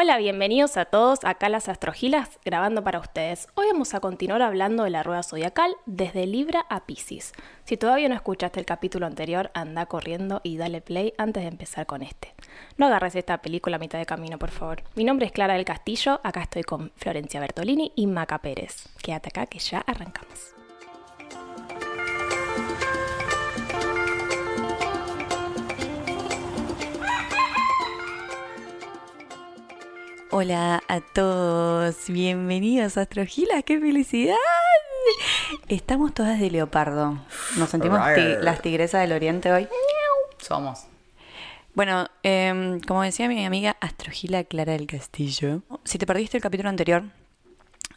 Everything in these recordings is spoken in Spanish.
Hola, bienvenidos a todos acá las Astrogilas grabando para ustedes. Hoy vamos a continuar hablando de la rueda zodiacal desde Libra a Pisces. Si todavía no escuchaste el capítulo anterior, anda corriendo y dale play antes de empezar con este. No agarres esta película a mitad de camino, por favor. Mi nombre es Clara del Castillo, acá estoy con Florencia Bertolini y Maca Pérez. Quédate acá que ya arrancamos. Hola a todos, bienvenidos a Astrogilas, qué felicidad. Estamos todas de leopardo. Nos sentimos ti- las tigresas del oriente hoy. Somos. Bueno, em, como decía mi amiga Astrogila Clara del Castillo, si te perdiste el capítulo anterior,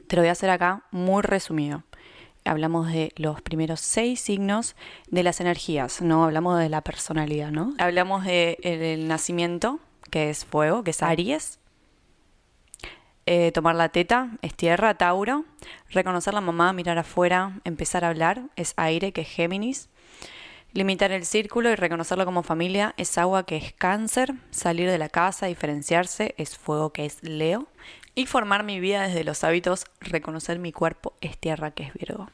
te lo voy a hacer acá muy resumido. Hablamos de los primeros seis signos de las energías, no hablamos de la personalidad, ¿no? Hablamos del de el nacimiento, que es fuego, que es Aries. Eh, tomar la teta es tierra, Tauro. Reconocer la mamá, mirar afuera, empezar a hablar es aire, que es Géminis. Limitar el círculo y reconocerlo como familia es agua, que es cáncer. Salir de la casa, diferenciarse es fuego, que es Leo. Y formar mi vida desde los hábitos, reconocer mi cuerpo es tierra, que es Virgo.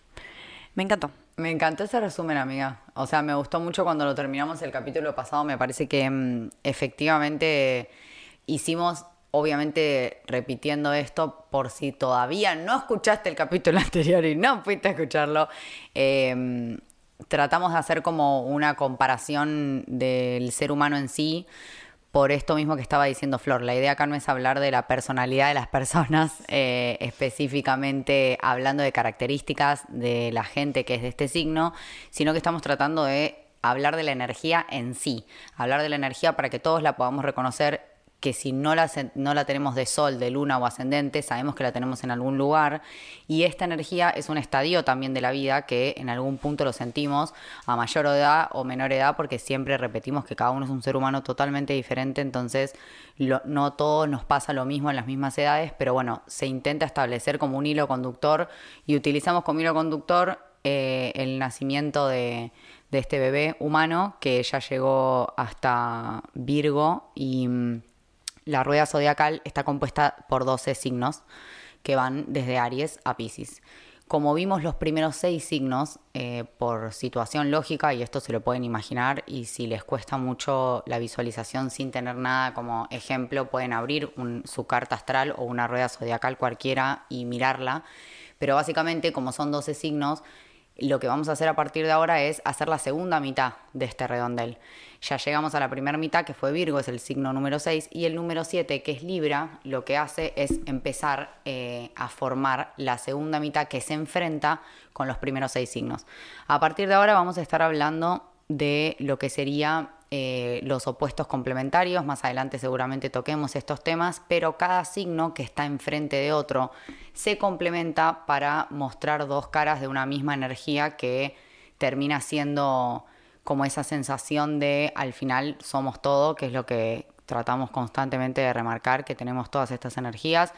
Me encantó. Me encantó ese resumen, amiga. O sea, me gustó mucho cuando lo terminamos el capítulo pasado. Me parece que mm, efectivamente hicimos, obviamente repitiendo esto, por si todavía no escuchaste el capítulo anterior y no fuiste a escucharlo, eh, tratamos de hacer como una comparación del ser humano en sí por esto mismo que estaba diciendo Flor. La idea acá no es hablar de la personalidad de las personas, eh, específicamente hablando de características de la gente que es de este signo, sino que estamos tratando de hablar de la energía en sí, hablar de la energía para que todos la podamos reconocer que si no la, no la tenemos de sol, de luna o ascendente, sabemos que la tenemos en algún lugar. Y esta energía es un estadio también de la vida que en algún punto lo sentimos a mayor edad o menor edad, porque siempre repetimos que cada uno es un ser humano totalmente diferente, entonces no todo nos pasa lo mismo en las mismas edades, pero bueno, se intenta establecer como un hilo conductor y utilizamos como hilo conductor eh, el nacimiento de, de este bebé humano que ya llegó hasta Virgo y mm, la rueda zodiacal está compuesta por 12 signos que van desde Aries a Pisces. Como vimos los primeros seis signos, eh, por situación lógica, y esto se lo pueden imaginar, y si les cuesta mucho la visualización sin tener nada como ejemplo, pueden abrir su carta astral o una rueda zodiacal cualquiera y mirarla. Pero básicamente, como son 12 signos, lo que vamos a hacer a partir de ahora es hacer la segunda mitad de este redondel. Ya llegamos a la primera mitad, que fue Virgo, es el signo número 6, y el número 7, que es Libra, lo que hace es empezar eh, a formar la segunda mitad que se enfrenta con los primeros seis signos. A partir de ahora vamos a estar hablando de lo que sería eh, los opuestos complementarios. Más adelante seguramente toquemos estos temas, pero cada signo que está enfrente de otro se complementa para mostrar dos caras de una misma energía que termina siendo como esa sensación de al final somos todo, que es lo que tratamos constantemente de remarcar, que tenemos todas estas energías.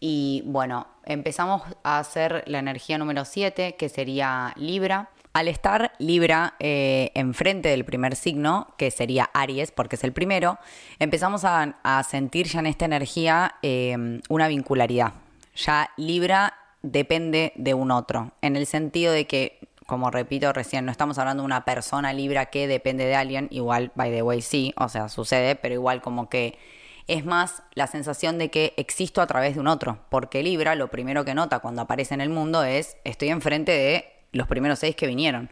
Y bueno, empezamos a hacer la energía número 7, que sería Libra. Al estar Libra eh, enfrente del primer signo, que sería Aries, porque es el primero, empezamos a, sentir ya en esta energía eh, una vincularidad. Ya Libra depende de un otro, en el sentido de que, como repito recién, no estamos hablando de una persona Libra que depende de alguien, igual, by the way, sí, o sea, sucede, pero igual como que es más la sensación de que existo a través de un otro, porque Libra lo primero que nota cuando aparece en el mundo es estoy enfrente de los primeros seis que vinieron.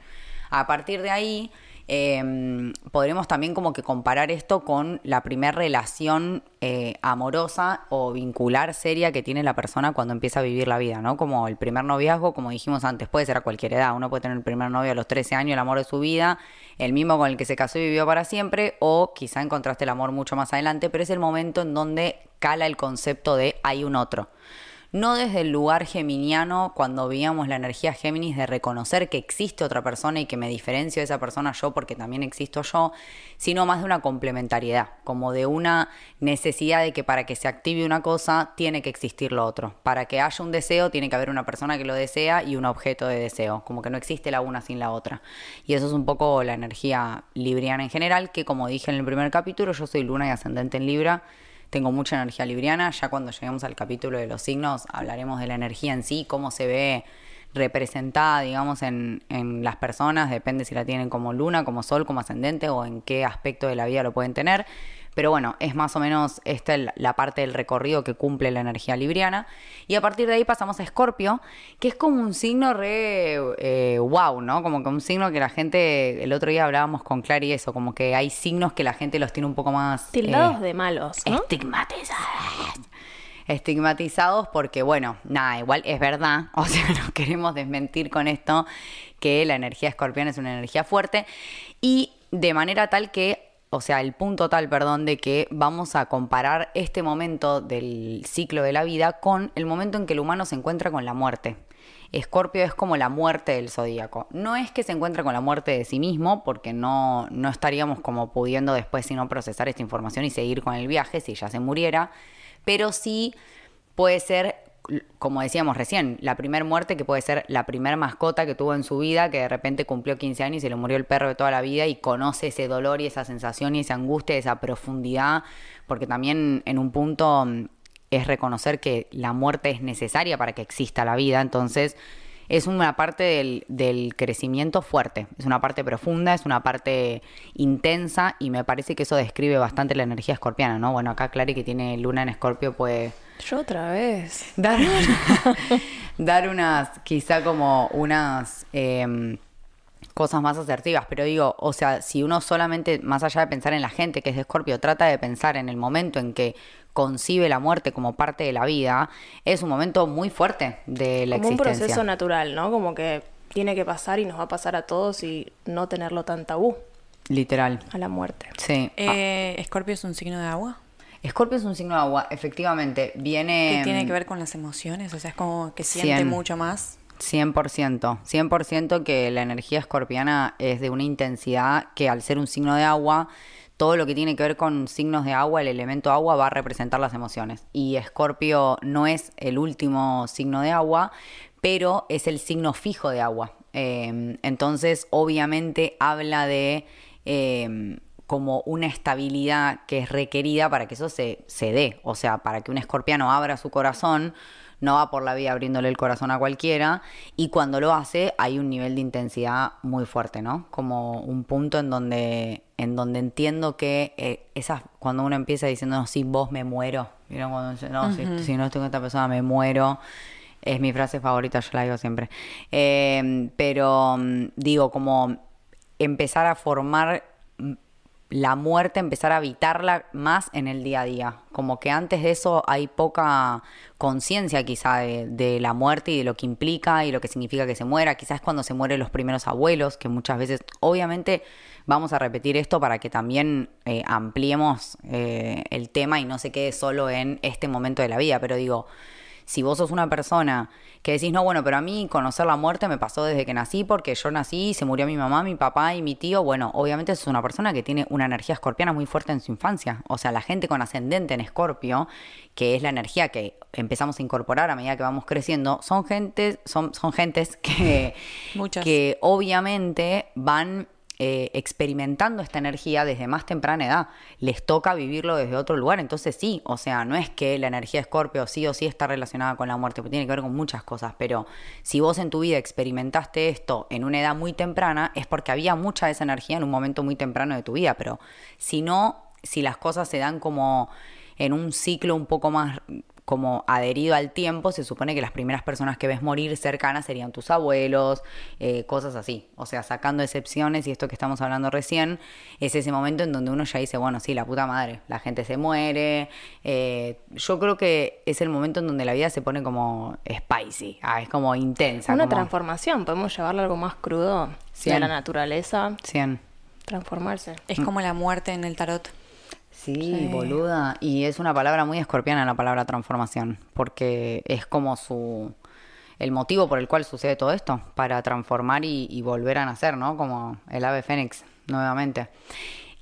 A partir de ahí, eh, podremos también como que comparar esto con la primera relación eh, amorosa o vincular seria que tiene la persona cuando empieza a vivir la vida, ¿no? Como el primer noviazgo, como dijimos antes, puede ser a cualquier edad. Uno puede tener el primer novio a los 13 años, el amor de su vida, el mismo con el que se casó y vivió para siempre, o quizá encontraste el amor mucho más adelante, pero es el momento en donde cala el concepto de hay un otro. No desde el lugar geminiano, cuando veíamos la energía Géminis de reconocer que existe otra persona y que me diferencio de esa persona yo porque también existo yo, sino más de una complementariedad, como de una necesidad de que para que se active una cosa tiene que existir lo otro. Para que haya un deseo tiene que haber una persona que lo desea y un objeto de deseo, como que no existe la una sin la otra. Y eso es un poco la energía libriana en general, que como dije en el primer capítulo, yo soy luna y ascendente en Libra tengo mucha energía libriana. Ya cuando lleguemos al capítulo de los signos hablaremos de la energía en sí, cómo se ve representada, digamos, en, en las personas, depende si la tienen como luna, como sol, como ascendente o en qué aspecto de la vida lo pueden tener. Pero bueno, es más o menos esta la parte del recorrido que cumple la energía libriana. Y a partir de ahí pasamos a Escorpio, que es como un signo re eh, wow, ¿no? Como que un signo que la gente, el otro día hablábamos con Clary eso, como que hay signos que la gente los tiene un poco más... Tildados eh, de malos, ¿no? Estigmatizados estigmatizados porque, bueno, nada, igual es verdad, o sea, no queremos desmentir con esto que la energía escorpión es una energía fuerte y de manera tal que o sea, el punto tal, perdón, de que vamos a comparar este momento del ciclo de la vida con el momento en que el humano se encuentra con la muerte. Escorpio es como la muerte del zodíaco. No es que se encuentre con la muerte de sí mismo, porque no, no estaríamos como pudiendo después sino procesar esta información y seguir con el viaje si ya se muriera, pero sí puede ser como decíamos recién, la primera muerte que puede ser la primera mascota que tuvo en su vida, que de repente cumplió 15 años y se le murió el perro de toda la vida y conoce ese dolor y esa sensación y esa angustia, esa profundidad, porque también en un punto mm, es reconocer que la muerte es necesaria para que exista la vida, entonces es una parte del, del, crecimiento fuerte, es una parte profunda, es una parte intensa y me parece que eso describe bastante la energía escorpiana, ¿no? Bueno, acá Clary que tiene luna en escorpio puede yo otra vez. Dar, dar unas, quizá como unas em, cosas más asertivas, pero digo, o sea, si uno solamente, más allá de pensar en la gente que es de Escorpio, trata de pensar en el momento en que concibe la muerte como parte de la vida, es un momento muy fuerte de la como existencia. un proceso natural, ¿no? Como que tiene que pasar y nos va a pasar a todos y no tenerlo tan tabú. Literal. A la muerte. Sí. Eh, ¿Escorpio es un signo de agua? Escorpio es un signo de agua, efectivamente. Viene. ¿Qué tiene que ver con las emociones? O sea, es como que siente mucho más. 100%, 100% que la energía escorpiana es de una intensidad que al ser un signo de agua, todo lo que tiene que ver con signos de agua, el elemento agua va a representar las emociones. Y Escorpio no es el último signo de agua, pero es el signo fijo de agua. Eh, entonces, obviamente habla de... Eh, como una estabilidad que es requerida para que eso se, se dé. O sea, para que un escorpiano abra su corazón, no va por la vida abriéndole el corazón a cualquiera y cuando lo hace hay un nivel de intensidad muy fuerte, ¿no? Como un punto en donde, en donde entiendo que eh, esas, cuando uno empieza diciendo, no, si vos me muero, no, si, no estoy con esta persona me muero, es mi frase favorita, yo la digo siempre. Eh, pero mm, digo, como empezar a formar la muerte, empezar a evitarla más en el día a día. Como que antes de eso hay poca conciencia quizá de, la muerte y de lo que implica y lo que significa que se muera. Quizás cuando se mueren los primeros abuelos, que muchas veces, obviamente, vamos a repetir esto para que también eh, ampliemos eh, el tema y no se quede solo en este momento de la vida. Pero digo, si vos sos una persona que decís, no, bueno, pero a mí conocer la muerte me pasó desde que nací porque yo nací, se murió mi mamá, mi papá y mi tío, bueno, obviamente sos una persona que tiene una energía escorpiana muy fuerte en su infancia. O sea, la gente con ascendente en escorpio, que es la energía que empezamos a incorporar a medida que vamos creciendo, son gentes, son, son gentes que, que obviamente van eh, experimentando esta energía desde más temprana edad. Les toca vivirlo desde otro lugar. Entonces sí, o sea, no es que la energía Escorpio sí o sí está relacionada con la muerte, porque tiene que ver con muchas cosas. Pero si vos en tu vida experimentaste esto en una edad muy temprana, es porque había mucha de esa energía en un momento muy temprano de tu vida. Pero si no, si las cosas se dan como en un ciclo un poco más como adherido al tiempo, se supone que las primeras personas que ves morir cercanas serían tus abuelos, eh, cosas así. O sea, sacando excepciones y esto que estamos hablando recién, es ese momento en donde uno ya dice, bueno, sí, la puta madre, la gente se muere. Eh, yo creo que es el momento en donde la vida se pone como spicy, ah, es como intensa. Una transformación, podemos llevarlo a algo más crudo de la naturaleza. 100. Transformarse. Es como la muerte en el tarot. Sí, boluda. Y es una palabra muy escorpiana la palabra transformación, porque es como su el motivo por el cual sucede todo esto, para transformar y, volver a nacer, ¿no? Como el ave fénix, nuevamente.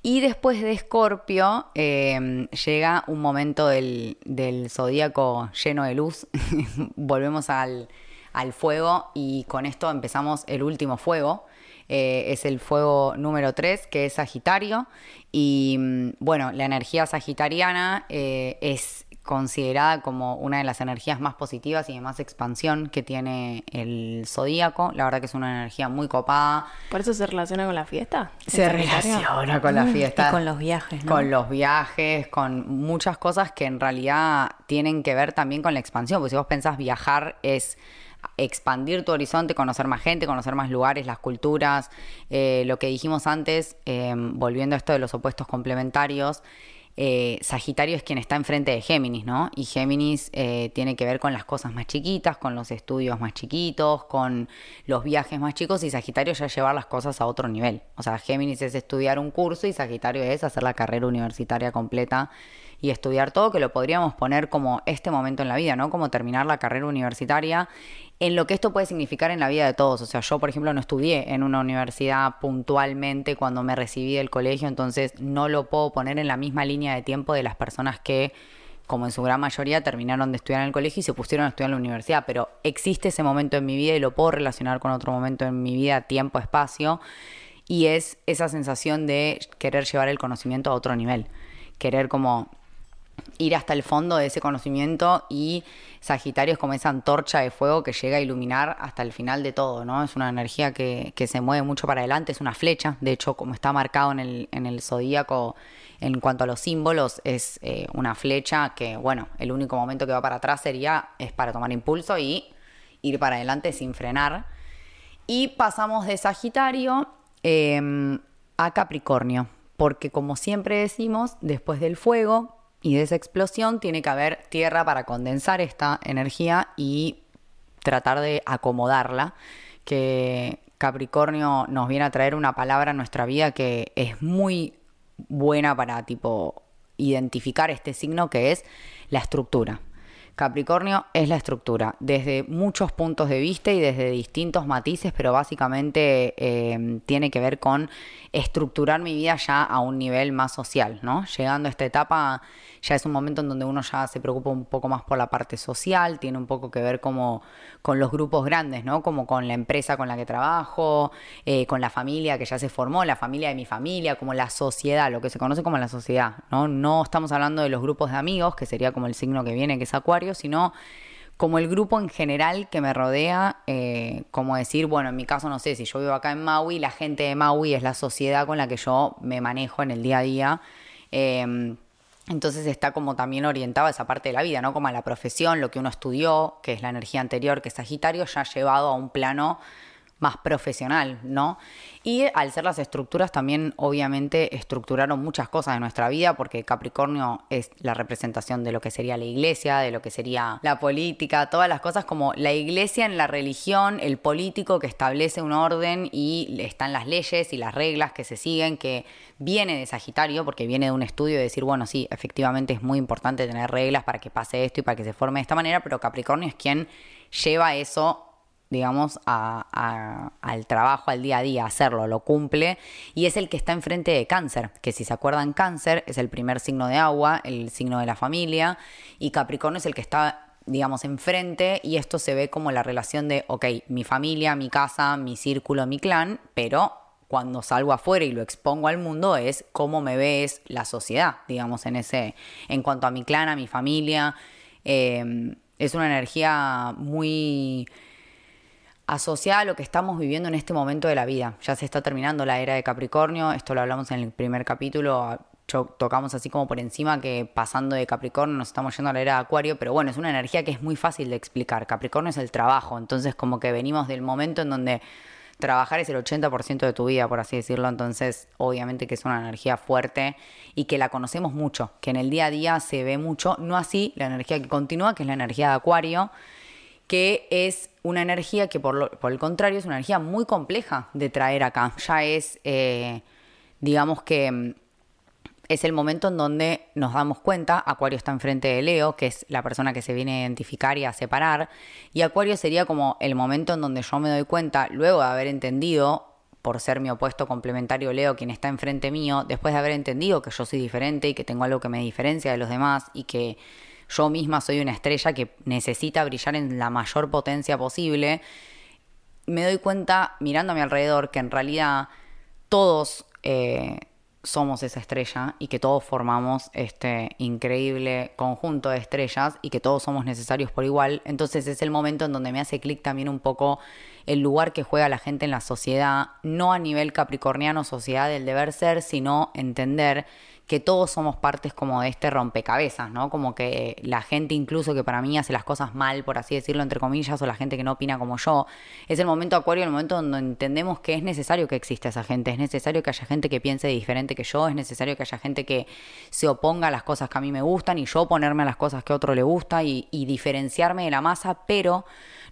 Y después de Escorpio em, llega un momento del, del zodíaco lleno de luz. Volvemos al, al fuego y con esto empezamos el último fuego eh, es el fuego número 3, que es Sagitario. Y mm, bueno, la energía sagitariana eh, es considerada como una de las energías más positivas y de más expansión que tiene el zodíaco. La verdad que es una energía muy copada. ¿Por eso se relaciona con la fiesta? Se relaciona con la fiesta. Y con los viajes, ¿no? Con los viajes, con muchas cosas que en realidad tienen que ver también con la expansión. Porque si vos pensás viajar es expandir tu horizonte, conocer más gente, conocer más lugares, las culturas, eh, lo que dijimos antes, eh, volviendo a esto de los opuestos complementarios, eh, Sagitario es quien está enfrente de Géminis, ¿no? Y Géminis tiene que ver con las cosas más chiquitas, con los estudios más chiquitos, con los viajes más chicos y Sagitario ya llevar las cosas a otro nivel. O sea, Géminis es estudiar un curso y Sagitario es hacer la carrera universitaria completa y estudiar todo, que lo podríamos poner como este momento en la vida, ¿no? Como terminar la carrera universitaria, en lo que esto puede significar en la vida de todos. O sea, yo, por ejemplo, no estudié en una universidad puntualmente cuando me recibí del colegio, entonces no lo puedo poner en la misma línea de tiempo de las personas que como en su gran mayoría terminaron de estudiar en el colegio y se pusieron a estudiar en la universidad, pero existe ese momento en mi vida y lo puedo relacionar con otro momento en mi vida, tiempo, espacio, y es esa sensación de querer llevar el conocimiento a otro nivel, querer como ir hasta el fondo de ese conocimiento y Sagitario es como esa antorcha de fuego que llega a iluminar hasta el final de todo, ¿no? Es una energía que, se mueve mucho para adelante, es una flecha, de hecho como está marcado en el, en el zodíaco en cuanto a los símbolos, es eh, una flecha que, bueno, el único momento que va para atrás sería, es para tomar impulso y ir para adelante sin frenar. Y pasamos de Sagitario em, a Capricornio, porque como siempre decimos, después del fuego y de esa explosión tiene que haber tierra para condensar esta energía y tratar de acomodarla, que Capricornio nos viene a traer una palabra en nuestra vida que es muy buena para tipo identificar este signo que es la estructura. Capricornio es la estructura, desde muchos puntos de vista y desde distintos matices, pero básicamente eh, tiene que ver con estructurar mi vida ya a un nivel más social, ¿no? Llegando a esta etapa ya es un momento en donde uno ya se preocupa un poco más por la parte social, tiene un poco que ver como con los grupos grandes, ¿no? Como con la empresa con la que trabajo, eh, con la familia que ya se formó, la familia de mi familia, como la sociedad, lo que se conoce como la sociedad, ¿no? No estamos hablando de los grupos de amigos, que sería como el signo que viene, que es Acuario, sino como el grupo en general que me rodea, eh, como decir, bueno, en mi caso no sé, si yo vivo acá en Maui, la gente de Maui es la sociedad con la que yo me manejo en el día a día. Em, entonces está como también orientado a esa parte de la vida, ¿no? Como a la profesión, lo que uno estudió, que es la energía anterior, que es Sagitario, ya llevado a un plano más profesional, ¿no? Y al ser las estructuras también obviamente estructuraron muchas cosas de nuestra vida porque Capricornio es la representación de lo que sería la iglesia, de lo que sería la política, todas las cosas como la iglesia en la religión, el político que establece un orden y están las leyes y las reglas que se siguen que viene de Sagitario porque viene de un estudio de decir, bueno, sí, efectivamente es muy importante tener reglas para que pase esto y para que se forme de esta manera, pero Capricornio es quien lleva eso digamos, al trabajo, al día a día, hacerlo, lo cumple, y es el que está enfrente de cáncer, que si se acuerdan, cáncer es el primer signo de agua, el signo de la familia, y Capricornio es el que está digamos, enfrente y esto se ve como la relación de, ok, mi familia, mi casa, mi círculo, mi clan, pero cuando salgo afuera y lo expongo al mundo es cómo me ves la sociedad, digamos, en ese, en cuanto a mi clan, a mi familia. Eh, es una energía muy asociada a lo que estamos viviendo en este momento de la vida. Ya se está terminando la era de Capricornio, esto lo hablamos en el primer capítulo, tocamos así como por encima que pasando de Capricornio nos estamos yendo a la era de Acuario, pero bueno, es una energía que es muy fácil de explicar. Capricornio es el trabajo, entonces como que venimos del momento en donde trabajar es el 80% de tu vida, por así decirlo, entonces obviamente que es una energía fuerte y que la conocemos mucho, que en el día a día se ve mucho, no así la energía que continúa, que es la energía de Acuario, que es una energía que por, por, el contrario es una energía muy compleja de traer acá. Ya es, eh, digamos que mm, es el momento en donde nos damos cuenta, Acuario está enfrente de Leo, que es la persona que se viene a identificar y a separar, y Acuario sería como el momento en donde yo me doy cuenta, luego de haber entendido, por ser mi opuesto complementario Leo, quien está enfrente mío, después de haber entendido que yo soy diferente y que tengo algo que me diferencia de los demás y que yo misma soy una estrella que necesita brillar en la mayor potencia posible, me doy cuenta mirando a mi alrededor que en realidad todos eh, somos esa estrella y que todos formamos este increíble conjunto de estrellas y que todos somos necesarios por igual. Entonces es el momento en donde me hace clic también un poco el lugar que juega la gente en la sociedad, no a nivel capricorniano, sociedad del deber ser, sino entender que todos somos partes como de este rompecabezas, ¿no? Como que la gente incluso que para mí hace las cosas mal, por así decirlo, entre comillas, o la gente que no opina como yo, es el momento acuario, el momento donde entendemos que es necesario que exista esa gente, es necesario que haya gente que piense diferente que yo, es necesario que haya gente que se oponga a las cosas que a mí me gustan y yo oponerme a las cosas que a otro le gusta y, y diferenciarme de la masa, pero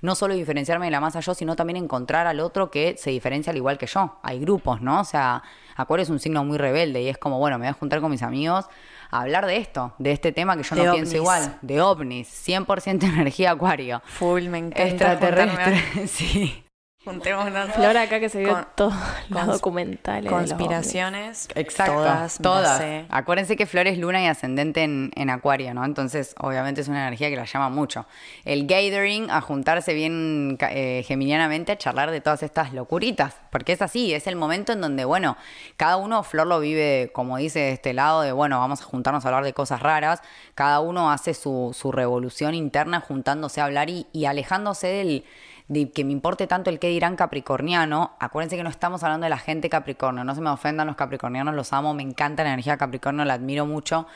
no solo diferenciarme de la masa yo, sino también encontrar al otro que se diferencia al igual que yo. Hay grupos, ¿no? O sea, Acuario es un signo muy rebelde y es como, bueno, me voy a juntar con mis amigos a hablar de esto, de este tema que yo no pienso igual, de ovnis, 100% energía Acuario. Full, me encanta. Extraterrestre, sí. Juntémonos. Flora acá que se vio Con- todos los documentales. de los Conspiraciones. Exacto, Todas. sé. Acuérdense que Flor es luna y ascendente en, en Acuario, ¿no? Entonces, obviamente es una energía que la llama mucho. El gathering, a juntarse bien eh, geminianamente, a charlar de todas estas locuritas, porque es así, es el momento en donde, bueno, cada uno, Flor lo vive, como dice, de este lado, de, bueno, vamos a juntarnos a hablar de cosas raras, cada uno hace su, su revolución interna juntándose a hablar y, y alejándose del de que me importe tanto el qué dirán capricorniano, acuérdense que no estamos hablando de la gente capricornio, no se me ofendan los capricornianos, los amo, me encanta la energía capricornio, la admiro mucho,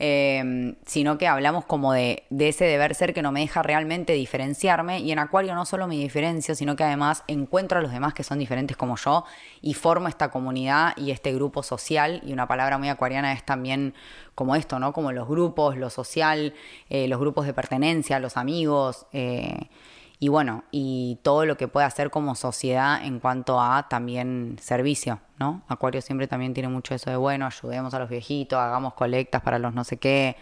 eh, sino que hablamos como de, de ese deber ser que no me deja realmente diferenciarme y en Acuario no solo me diferencio, sino que además encuentro a los demás que son diferentes como yo y formo esta comunidad y este grupo social y una palabra muy acuariana es también como esto, ¿no? Como los grupos, lo social, eh, los grupos de pertenencia, los amigos. eh, y bueno, y todo lo que puede hacer como sociedad en cuanto a también servicio, ¿no? Acuario siempre también tiene mucho eso de, bueno, ayudemos a los viejitos, hagamos colectas para los no sé qué,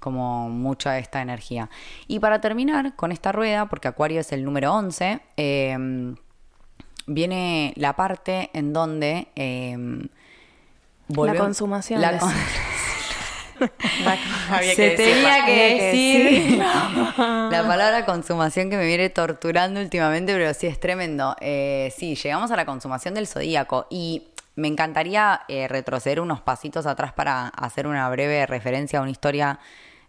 como mucha de esta energía. Y para terminar con esta rueda, porque Acuario es el número 11, eh, viene la parte en donde... eh, volvemos- consumación La de- Había se que tenía que decir. la palabra consumación que me viene torturando últimamente, pero sí es tremendo. Eh, sí, llegamos a la consumación del zodíaco y me encantaría eh, retroceder unos pasitos atrás para hacer una breve referencia a una historia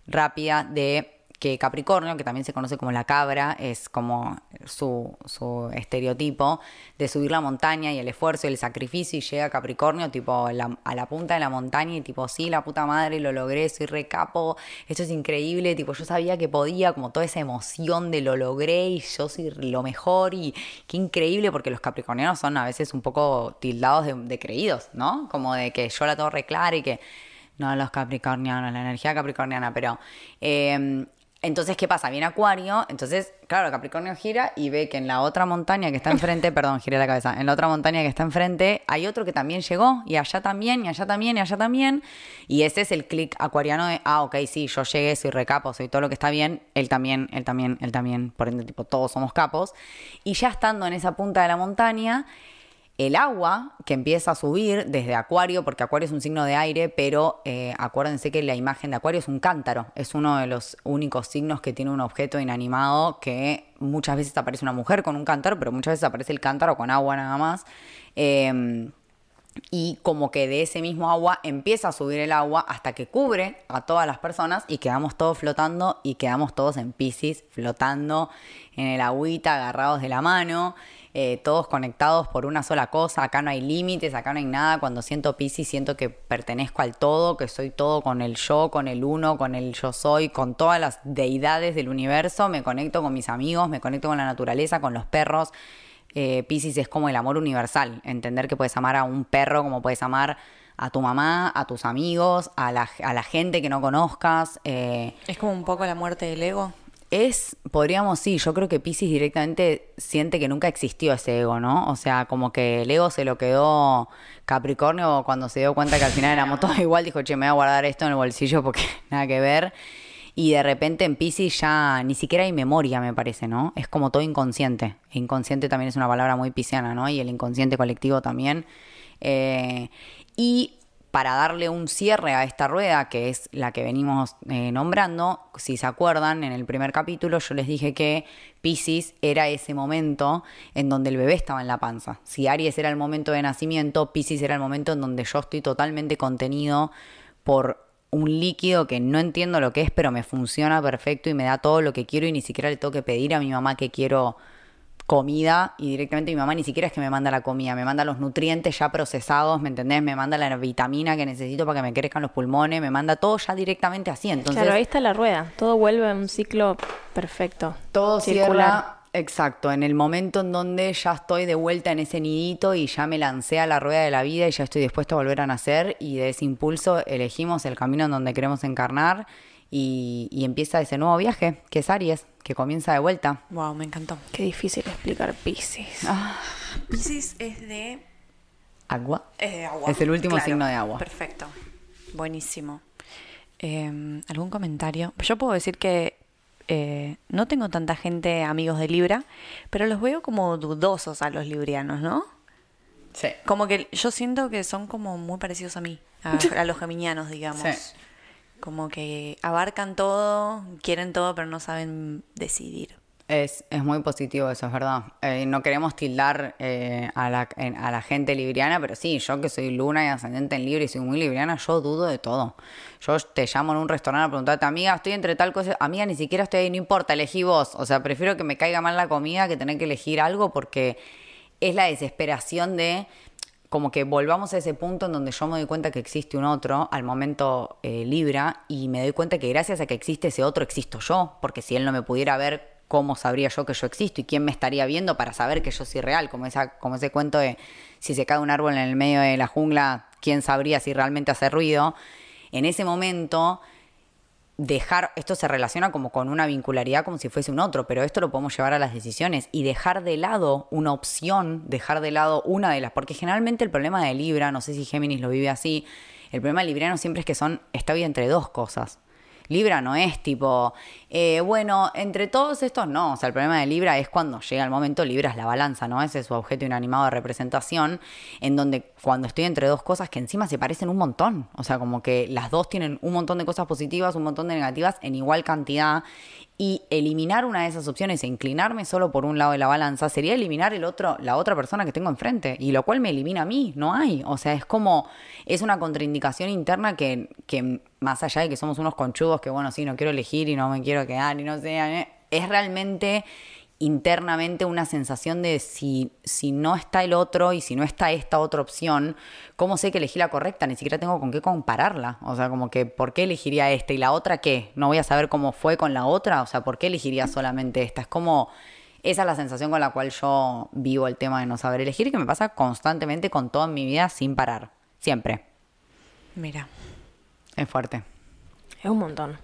rápida de que Capricornio, que también se conoce como la cabra, es como su, su estereotipo de subir la montaña y el esfuerzo y el sacrificio y llega Capricornio tipo a la punta de la montaña y tipo, sí, la puta madre, lo logré, soy recapo, esto es increíble, tipo, yo sabía que podía, como toda esa emoción de lo logré y yo soy lo mejor y qué increíble porque los capricornianos son a veces un poco tildados de, creídos, ¿no? Como de que yo la tengo re clara y que no los capricornianos, la energía capricorniana, pero... eh, entonces, ¿qué pasa? Viene Acuario, entonces, claro, Capricornio gira y ve que en la otra montaña que está enfrente, perdón, giré la cabeza, en la otra montaña que está enfrente hay otro que también llegó, y allá también, y allá también, y allá también, y ese es el clic acuariano de, ah, ok, sí, yo llegué, soy recapo, soy todo lo que está bien, él también, él también, él también, por ende, tipo, todos somos capos, y ya estando en esa punta de la montaña, el agua que empieza a subir desde Acuario, porque Acuario es un signo de aire, pero eh, acuérdense que la imagen de Acuario es un cántaro, es uno de los únicos signos que tiene un objeto inanimado que muchas veces aparece una mujer con un cántaro, pero muchas veces aparece el cántaro con agua nada más. Eh, y como que de ese mismo agua empieza a subir el agua hasta que cubre a todas las personas y quedamos todos flotando y quedamos todos en Pisces flotando en el agüita agarrados de la mano, eh, todos conectados por una sola cosa, acá no hay límites, acá no hay nada, cuando siento Pisces siento que pertenezco al todo, que soy todo con el yo, con el uno, con el yo soy, con todas las deidades del universo, me conecto con mis amigos, me conecto con la naturaleza, con los perros, eh, Pisces es como el amor universal, entender que puedes amar a un perro como puedes amar a tu mamá, a tus amigos, a la, a la gente que no conozcas. eh, Es como un poco la muerte del ego. Es, podríamos, sí, yo creo que Pisces directamente siente que nunca existió ese ego, ¿no? O sea, como que el ego se lo quedó Capricornio cuando se dio cuenta que al final éramos todos igual, dijo, che, me voy a guardar esto en el bolsillo porque nada que ver. Y de repente en Pisces ya ni siquiera hay memoria, me parece, ¿no? Es como todo inconsciente. Inconsciente también es una palabra muy pisciana, ¿no? Y el inconsciente colectivo también. Eh, y para darle un cierre a esta rueda, que es la que venimos eh, nombrando, si se acuerdan, en el primer capítulo yo les dije que Pisces era ese momento en donde el bebé estaba en la panza. Si Aries era el momento de nacimiento, Pisces era el momento en donde yo estoy totalmente contenido por un líquido que no entiendo lo que es, pero me funciona perfecto y me da todo lo que quiero y ni siquiera le tengo que pedir a mi mamá que quiero comida y directamente mi mamá ni siquiera es que me manda la comida, me manda los nutrientes ya procesados, ¿me entendés? Me manda la vitamina que necesito para que me crezcan los pulmones, me manda todo ya directamente así. Entonces, claro, ahí está la rueda, todo vuelve a un ciclo perfecto. Todo circular. exacto, en el momento en donde ya estoy de vuelta en ese nidito y ya me lancé a la rueda de la vida y ya estoy dispuesto a volver a nacer y de ese impulso elegimos el camino en donde queremos encarnar y, y empieza ese nuevo viaje, que es Aries que comienza de vuelta. Wow, me encantó. Qué difícil explicar Pisces. Ah. Pisces es de agua. Es de agua. Es el último signo de agua. Perfecto. Buenísimo. Em, ¿Algún comentario? Yo puedo decir que eh, no tengo tanta gente amigos de Libra, pero los veo como dudosos a los librianos, ¿no? Sí. Como que yo siento que son como muy parecidos a mí, a, a los geminianos, digamos. Sí como que abarcan todo, quieren todo, pero no saben decidir. Es, es muy positivo eso, es verdad. Eh, no queremos tildar eh, a, la, a la gente libriana, pero sí, yo que soy luna y ascendente en Libra y soy muy libriana, yo dudo de todo. Yo te llamo en un restaurante a preguntarte, amiga, estoy entre tal cosa, amiga, ni siquiera estoy ahí, no importa, elegí vos. O sea, prefiero que me caiga mal la comida que tener que elegir algo porque es la desesperación de como que volvamos a ese punto en donde yo me doy cuenta que existe un otro al momento eh, Libra y me doy cuenta que gracias a que existe ese otro existo yo, porque si él no me pudiera ver, ¿cómo sabría yo que yo existo y quién me estaría viendo para saber que yo soy real? Como, esa, como ese cuento de si se cae un árbol en el medio de la jungla, ¿quién sabría si realmente hace ruido? En ese momento dejar, esto se relaciona como con una vincularidad como si fuese un otro, pero esto lo podemos llevar a las decisiones y dejar de lado una opción, dejar de lado una de las, porque generalmente el problema de Libra, no sé si Géminis lo vive así, el problema de libriano siempre es que son, está bien entre dos cosas. Libra no es tipo, eh, bueno, entre todos estos no. O sea, el problema de Libra es cuando llega el momento, Libra es la balanza, ¿no? Ese es su objeto inanimado de representación, en donde cuando estoy entre dos cosas que encima se parecen un montón. O sea, como que las dos tienen un montón de cosas positivas, un montón de negativas en igual cantidad y eliminar una de esas opciones e inclinarme solo por un lado de la balanza sería eliminar el otro, la otra persona que tengo enfrente, y lo cual me elimina a mí, no hay. O sea, es como, es una contraindicación interna que, que más allá de que somos unos conchudos que, bueno, sí, no quiero elegir y no me quiero quedar y no sé, eh, es realmente internamente una sensación de si, si no está el otro y si no está esta otra opción, ¿cómo sé que elegí la correcta? Ni siquiera tengo con qué compararla. O sea, como que, ¿por qué elegiría esta y la otra qué? ¿No voy a saber cómo fue con la otra? O sea, ¿por qué elegiría solamente esta? Es como, esa es la sensación con la cual yo vivo el tema de no saber elegir, que me pasa constantemente con toda mi vida sin parar. Siempre. Mira. Es fuerte. Es un montón.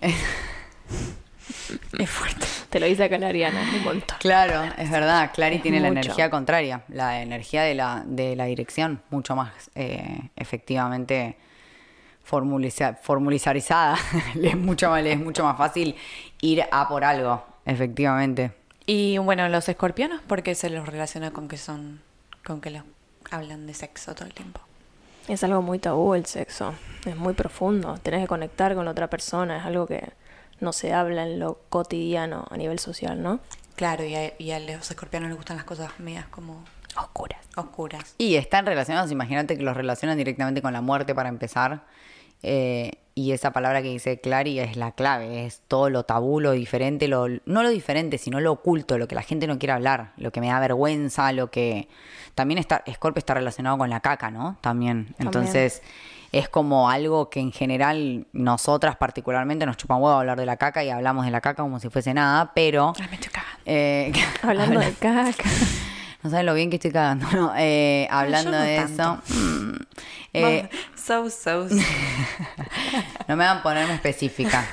Es fuerte. Te lo dice Clariana, un montón. Claro, es verdad. Clary tiene la energía contraria, la energía de la, de la dirección, mucho más eh, efectivamente formularizada. es, mucho más, es mucho más fácil ir a por algo, efectivamente. Y bueno, los escorpiones, ¿por qué se los relaciona con que son, con que lo, hablan de sexo todo el tiempo? Es algo muy tabú el sexo, es muy profundo, tenés que conectar con la otra persona, es algo que no se habla en lo cotidiano a nivel social, ¿no? Claro, y a, los escorpianos les gustan las cosas medias como oscuras. Oscuras. Y están relacionados, imagínate que los relacionan directamente con la muerte para empezar. Eh, y esa palabra que dice Clary es la clave, es todo lo tabú, lo diferente, lo, no lo diferente, sino lo oculto, lo que la gente no quiere hablar, lo que me da vergüenza, lo que... También está, Scorpio está relacionado con la caca, ¿no? También. Entonces es como algo que en general nosotras particularmente nos chupan huevo hablar de la caca y hablamos de la caca como si fuese nada, pero... Ay, me estoy eh, hablando de caca. No sabes lo bien que estoy cagando, ¿no? Eh, hablando de eso... Mm, eh, so, so, no me van a ponerme específica.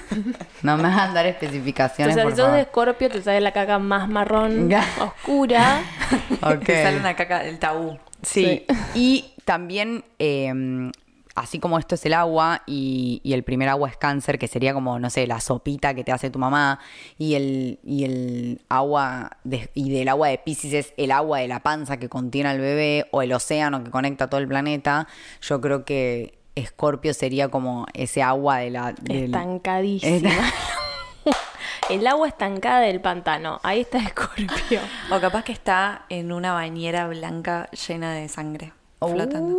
No me van a dar especificaciones. O sea, si sos de Escorpio, te sale la caca más marrón, oscura. Te sale una caca del tabú. Sí. Y también em, así como esto es el agua y, y el primer agua es cáncer, que sería como, no sé, la sopita que te hace tu mamá, y el, y el agua de- y del agua de Pisces es el agua de la panza que contiene al bebé, o el océano que conecta todo el planeta, yo creo que Escorpio sería como ese agua de la... del- Estancadísima. El agua estancada del pantano. Ahí está Escorpio. O capaz que está en una bañera blanca llena de sangre. Uh. Flotando.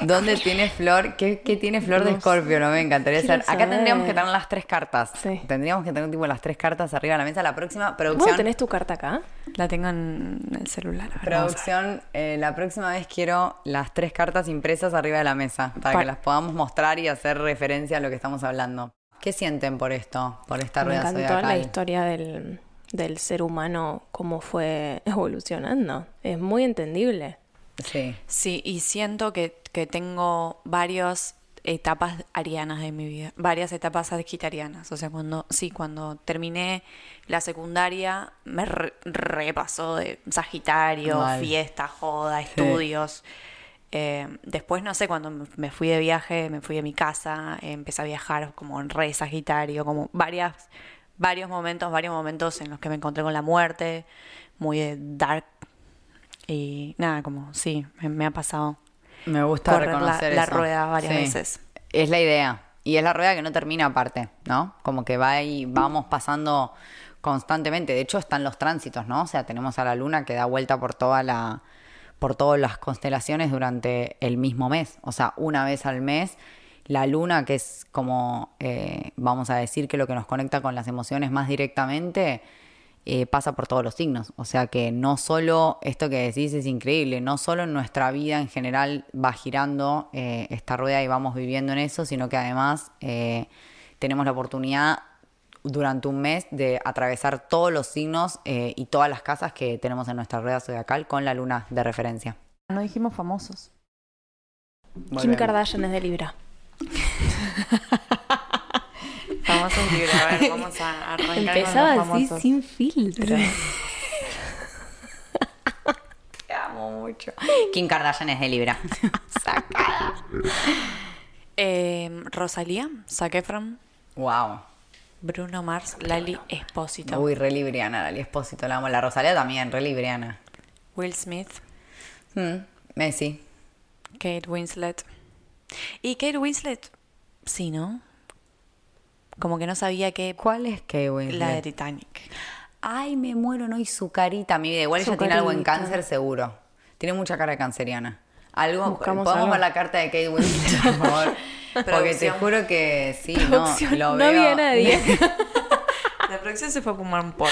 ¿Dónde tiene flor? ¿Qué, qué tiene flor de escorpio? No me encantaría saber. Acá tendríamos que tener las tres cartas. Sí. Tendríamos que tener tipo las tres cartas arriba de la mesa. La próxima ¿Vos producción. tenés tu carta acá? La tengo en el celular. Producción, eh, la próxima vez quiero las tres cartas impresas arriba de la mesa para Pa- que las podamos mostrar y hacer referencia a lo que estamos hablando. ¿Qué sienten por esto? Por esta Me encantó la historia del, del ser humano, cómo fue evolucionando. Es muy entendible. Sí. Sí, y siento que, que tengo varias etapas arianas de mi vida, varias etapas sagitarianas. O sea, cuando, sí, cuando terminé la secundaria me re- repasó de Sagitario, Mal. fiesta, joda, estudios. Eh, después, no sé, cuando me- me fui de viaje, me fui de mi casa, eh, empecé a viajar como en re Sagitario, como varias, varios momentos, varios momentos en los que me encontré con la muerte, muy de dark. Y nada, como sí, me, me ha pasado Me gusta correr la, reconocer la eso. rueda varias Sí. veces. Es la idea. Y es la rueda que no termina aparte, ¿no? Como que va y vamos pasando constantemente. De hecho, están los tránsitos, ¿no? O sea, tenemos a la luna que da vuelta por toda la por todas las constelaciones durante el mismo mes. O sea, una vez al mes, la luna, que es como, eh, vamos a decir que lo que nos conecta con las emociones más directamente, eh, pasa por todos los signos. O sea que no solo, esto que decís es increíble, no solo en nuestra vida en general va girando eh, esta rueda y vamos viviendo en eso, sino que además eh, tenemos la oportunidad durante un mes de atravesar todos los signos eh, y todas las casas que tenemos en nuestra rueda zodiacal con la luna de referencia. No dijimos famosos. Kim Volvemos. Kardashian es de Libra. Famosos libres. A ver, vamos a arrancar Empezaba con los así famosos. sin filtro. Te amo mucho. Kim Kardashian es de Libra. Sacada. Eh, Rosalía, Zac Efron, Wow. Bruno Mars, Lali Espósito, Uy, re libriana, Lali Espósito, la amo. La Rosalía también, re libriana. Will Smith, Mm, Messi. Kate Winslet. Y Kate Winslet, sí, ¿no? Como que no sabía que... ¿Cuál es que, güey? La de Titanic. Ay, me muero, no, y su carita, mi vida. Igual Su ella tiene algo en cáncer seguro. Tiene mucha cara de canceriana. Algo, Buscamos podemos algo. ver la carta de Kate Winslet, por favor. Porque te juro que sí, no, lo no veo. había nadie. La producción se fue a fumar un porro.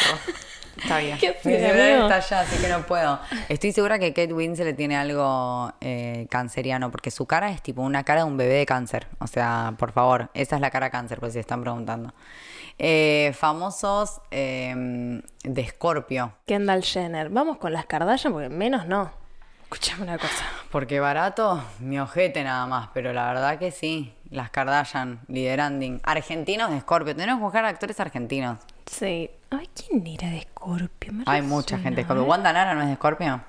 Está bien. ¿Qué está allá, así que no puedo. Estoy segura que Kate Winslet tiene algo eh, canceriano, porque su cara es tipo una cara de un bebé de cáncer. O sea, por favor, esa es la cara cáncer, por si están preguntando. Eh, famosos eh, de Escorpio. Kendall Jenner. Vamos con las Kardashian porque menos no. Escuchame una cosa. Porque barato, mi ojete nada más, pero la verdad que sí. Las Kardashian, lideranding. Argentinos de Scorpio. Tenemos que buscar actores argentinos. Sí. Ay, ¿quién era de Scorpio? Me Hay resuena, mucha gente de Scorpio. ¿Wanda Nara no es de Scorpio?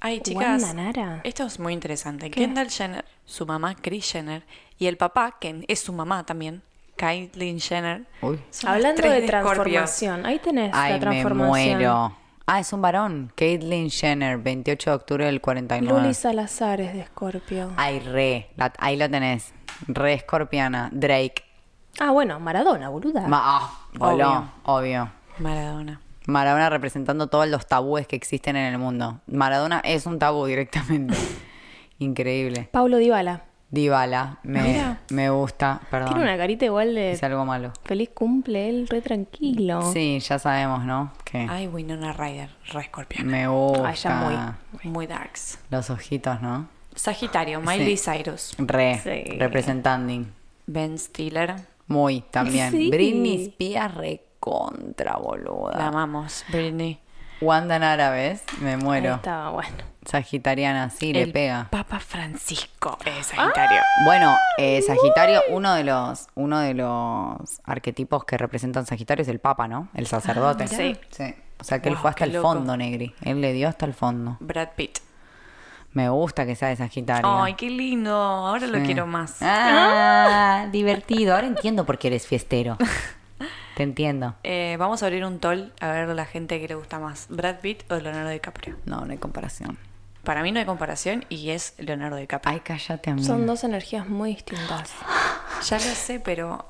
Ay, chicas. Wanda Nara. Esto es muy interesante. Kendall Jenner, su mamá Kris Jenner y el papá, que es su mamá también, Caitlyn Jenner. Uy. Hablando de transformación. Ahí tenés Ay, la me transformación. muero. Ah, es un varón. Caitlyn Jenner, 28 de octubre del 49. Luli Salazar es de Scorpio. Ay, re. La- ahí lo tenés. Re escorpiana. Drake. Ah, bueno, Maradona, boluda. Ma- ah, voló. Obvio. Maradona. Maradona representando todos los tabúes que existen en el mundo. Maradona es un tabú directamente. Increíble. Paulo Dybala. Dybala, me, Mira. me gusta. Perdón. Tiene una carita igual de Hice algo malo. feliz cumple, él re tranquilo. Sí, ya sabemos, ¿no? Que Ay, Winona Ryder, re escorpiana. me gusta. Ay, ya Muy darks. Los ojitos, ¿no? Sagitario, Miley Cyrus. Re. Sí. Representando. Ben Stiller. Muy también. Sí. Britney Spears re contra, boluda. La amamos. Britney. Wanda Nara, ¿ves? Me muero. estaba, bueno. Sagitariana, sí, le pega. Papa Francisco es Sagitario. Bueno, eh, Sagitario, uno de los uno de los arquetipos que representan Sagitario es el Papa, ¿no? El sacerdote. mirá. sí. O sea que él fue hasta el loco. fondo, Negri. Él le dio hasta el fondo. Brad Pitt. Me gusta que sea de Sagitario. Ay, qué lindo. Ahora lo quiero más. Ah, divertido. Ahora entiendo por qué eres fiestero. Te entiendo. Eh, vamos a abrir un toll a ver la gente que le gusta más, Brad Pitt o Leonardo DiCaprio. No, no hay comparación. Para mí no hay comparación y es Leonardo DiCaprio. Ay, cállate, amiga. Son dos energías muy distintas. Ya lo sé, pero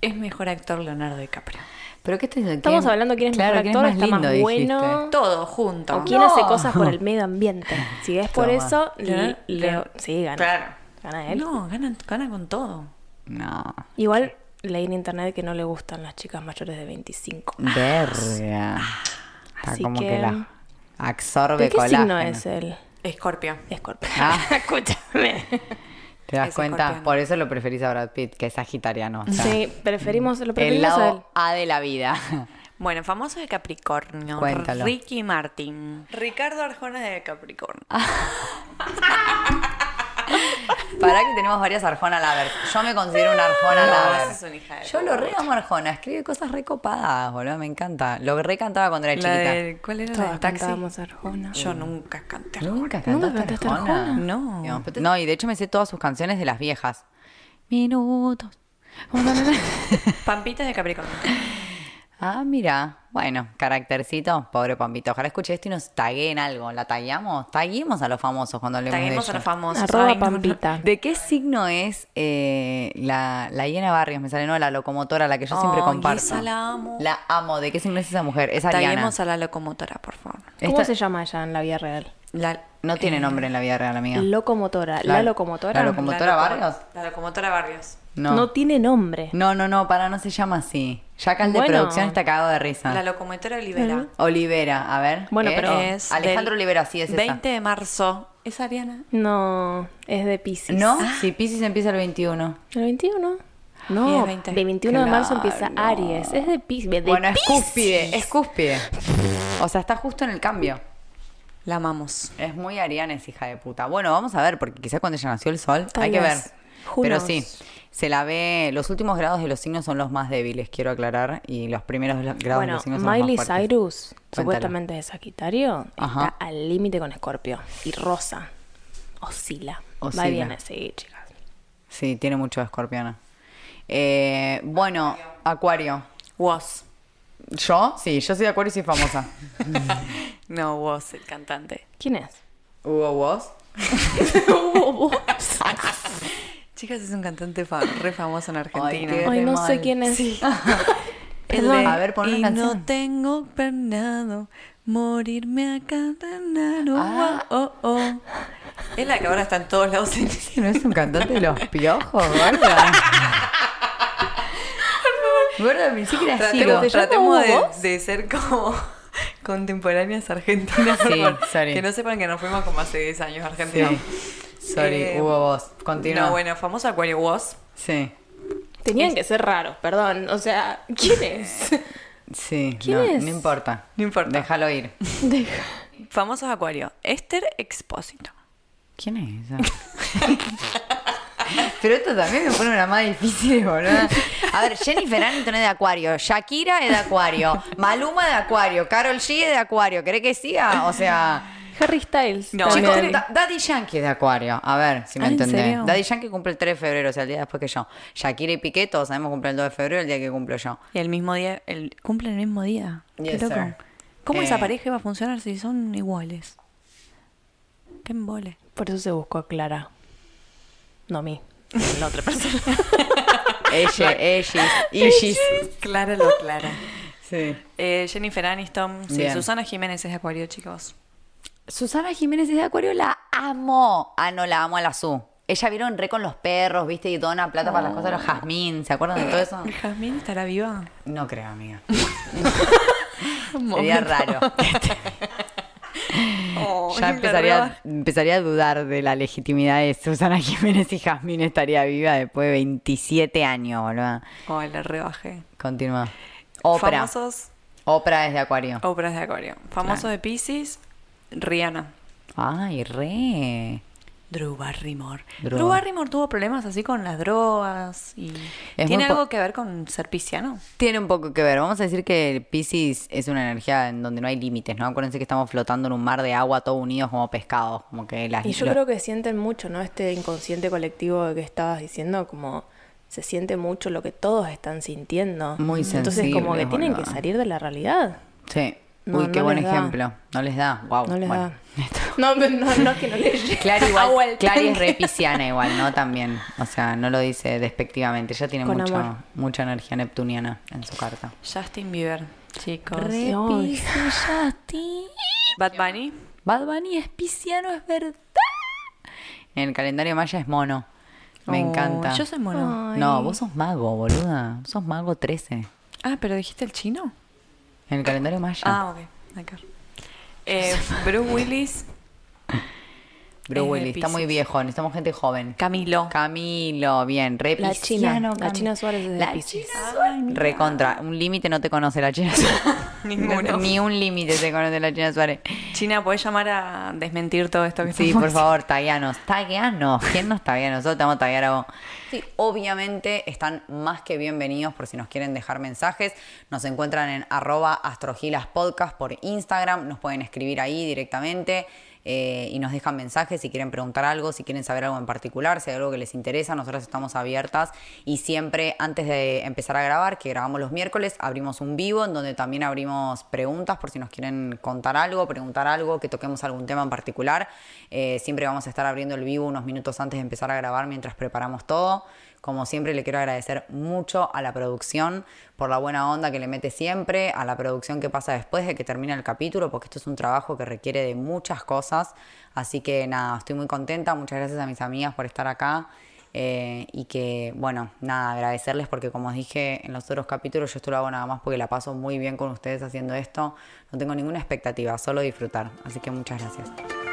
es mejor actor Leonardo DiCaprio. ¿Pero qué te Estamos hablando quién es claro, mejor quién actor, es está más lindo, bueno. dijiste. Todo junto. O quién No. hace cosas por el medio ambiente. Si es por eso, Leo, Leo- sí, gana. Claro. Gana él. No, gana, gana con todo. No. Igual leí en internet que no le gustan las chicas mayores de 25. Verga. Está Así como que, que- la absorbe ¿De qué colágeno. signo es él? Escorpio. Escorpio. Ah. Escúchame. ¿Te das cuenta? Por eso lo preferís a Brad Pitt, que es sagitariano. o sea, Sí, preferimos, lo el preferimos a él. lado A de la vida. Bueno, famoso de Capricornio. Cuéntalo. Ricky Martin. Ricardo Arjona de Capricornio. Para que tenemos varias Arjona Lovers. Yo me considero una Arjona No, Lover. es hija de Yo lo re amo Arjona. Escribe cosas recopadas, boludo. Me encanta. Lo re cantaba cuando era La chiquita. de- ¿Cuál era la Todas de taxi? cantábamos Arjona. Yo nunca canté. ¿Nunca ¿Nunca cantaste Arjona? Arjona? No. Te- No, y de hecho me sé todas sus canciones de las viejas. Minutos. Pampita de Capricornio. Ah, mira. Bueno, caractercito. Pobre Pampita. Ojalá escuche esto y nos tagueen algo. ¿La tagueamos? Taguemos a los famosos cuando hablemos de Taguemos a los famosos. Arroba Ay, no, no. Pampita. ¿De qué signo es eh, la, la Hiena Barrios? Me sale, ¿no? La locomotora, la que yo siempre comparto. esa la amo. La amo. ¿De qué signo es esa mujer? Es Ariana. Taguemos a la locomotora, por favor. ¿Cómo Esta- se llama ella en la vida real? La, No tiene eh, nombre en la vida real, amiga. Locomotora. La- La, locomotora. la locomo- ¿Locomotora loco- Barrios? La locomotora Barrios. No. No tiene nombre. no, no, no, para, no se llama así. Ya acá el de Bueno. producción está cagado de risa. La locomotora Olivera. Olivera, a ver. Bueno, ¿es? pero- Es Alejandro del Olivera, sí, es 20 de marzo. ¿Es Ariana? No, es de Pisces. esa. ¿No? Si Pisces empieza el 21. ¿El 21? Y No, 20. de 21 de marzo Claro. empieza Aries. Es de Pisces. De bueno, es cúspide, es cúspide. O sea, está justo en el cambio. La amamos. Es muy Ariana, es hija de puta. Bueno, vamos a ver, porque quizás cuando ella nació el sol, Tal hay que ver. vez. Who Pero knows? sí, se la ve. Los últimos grados de los signos son los más débiles, quiero aclarar. Y los primeros grados de Bueno, los signos son Miley los más fuertes. Cyrus, supuestamente de Sagitario, Ajá. está al límite con Escorpio. Y Rosa oscila. Oscila. Va y viene, sí, chicas. Sí, tiene mucho de escorpiana. Eh, bueno, Acuario. Was. ¿Yo? Sí, yo soy de Acuario y soy famosa. No, Was, el cantante. ¿Quién es? ¿Hugo vos? Chicas, es un cantante fa- re famoso en Argentina. Ay, no mal. sé quién es. El de, A ver, pon una y canción. no tengo pernado morirme acá oh, Ah. oh, oh. Es la que ahora está en todos lados. en- ¿Que no es un cantante de los piojos, gorda? gorda, pensé que era Tratemos, tratemos de, de ser como contemporáneas argentinas. Sí, por- sorry. Que no sepan que nos fuimos como hace 10 años a Argentina. Sí. Sorry, Eh, Hugo vos. Continúa. No, bueno, famoso Acuario Was. Sí, Tenían que ser raros, perdón. O sea, ¿quién es? sí. ¿Quién no, es? no importa. No importa. Déjalo ir. Famosos Acuario. Esther Expósito. ¿Quién es esa? Pero esto también me pone una más difícil, boludo. A ver, Jennifer Aniston es de Acuario, Shakira es de Acuario, Maluma es de Acuario, Carol G es de Acuario. ¿Querés que siga? O sea, Harry Styles. No, chicos, Da- Daddy Yankee es de Acuario. A ver si me Ah, ¿en entendés. serio? Daddy Yankee cumple el 3 de febrero, o sea, el día después que yo. Shakira y Piqué, todos sabemos cumplen el 2 de febrero, el día que cumplo yo. Y el mismo día, el, cumplen el mismo día. Qué Yes, loco. sir. ¿Cómo Eh. esa pareja iba a funcionar si son iguales? Qué embole. Por eso se buscó a Clara. No a mí. La otra persona. Ella, ellis, illis. Clara lo clara. Sí. Eh, Jennifer Aniston. Sí, Bien. Susana Jiménez es de Acuario, chicos. Susana Jiménez es de Acuario, la amo. Ah, no, la amo a la Su. Ella vieron re con los perros, ¿viste? Y dona plata para las cosas de los jazmín. ¿Se acuerdan de todo eso? ¿Jazmín estará viva? No creo, amiga. Sería raro. ya empezaría, empezaría a dudar de la legitimidad de Susana Jiménez y Jazmín estaría viva después de 27 años, boludo. Oh, la rebajé. Continúa. Oprah. Famosos. Oprah es de Acuario. Obras de Acuario. Famoso Claro. de Pisces. Rihanna. Ay, re. Drew Barrymore. Drew. Drew Barrymore tuvo problemas así con las drogas y Es tiene algo que ver con ser pisciano. Tiene un poco que ver. Vamos a decir que Pisces es una energía en donde no hay límites, ¿no? Acuérdense que estamos flotando en un mar de agua, todos unidos como pescados. Como que las Y yo lo- creo que sienten mucho, ¿no? Este inconsciente colectivo que estabas diciendo, como se siente mucho lo que todos están sintiendo. Muy Entonces, como que tienen que salir de la realidad. Sí. No, Uy, qué no buen ejemplo. No les da. Wow. No les bueno. da. No, no, no es que no les llegue Clary a igual, vuelta. Clary es re pisciana igual, ¿no? También. O sea, no lo dice despectivamente. Ella tiene Con mucho, amor. mucha energía neptuniana en su carta. Justin Bieber, chicos. Re Ay. Bad Bunny. Bad Bunny es pisciano, es verdad. En el calendario maya es mono. Me Oh, encanta. Yo soy mono. Ay. No, vos sos mago, boluda. Vos sos mago 13. Ah, pero dijiste el chino. En el calendario maya. Ah, ok. Eh, Bruce Willis. Es Willy, está muy viejo. Necesitamos gente joven. Camilo. Camilo, bien. Re La pisciano, China, la Cam- China Suárez es de La Piscis. China Suárez. Recontra. Un límite no te conoce la China Suárez. Ninguno. Ni un límite te conoce la China Suárez. China, ¿puedes llamar a desmentir todo esto que Sí, estamos por favor, tagueanos. Tagueanos. ¿Quién nos taguea? Nosotros te vamos a taguear a vos. Sí, obviamente están más que bienvenidos por si nos quieren dejar mensajes. Nos encuentran en arroba astrogilaspodcast por Instagram. Nos pueden escribir ahí directamente. Eh, y nos dejan mensajes si quieren preguntar algo, si quieren saber algo en particular, si hay algo que les interesa, nosotros estamos abiertas y siempre antes de empezar a grabar, que grabamos los miércoles, abrimos un vivo en donde también abrimos preguntas por si nos quieren contar algo, preguntar algo, que toquemos algún tema en particular. Eh, siempre vamos a estar abriendo el vivo unos minutos antes de empezar a grabar mientras preparamos todo. Como siempre, le quiero agradecer mucho a la producción por la buena onda que le mete siempre, a la producción que pasa después de que termina el capítulo, porque esto es un trabajo que requiere de muchas cosas. Así que nada, estoy muy contenta. Muchas gracias a mis amigas por estar acá. eh, y que, bueno, nada, agradecerles porque como os dije en los otros capítulos, yo esto lo hago nada más porque la paso muy bien con ustedes haciendo esto. No tengo ninguna expectativa, solo disfrutar. Así que muchas gracias.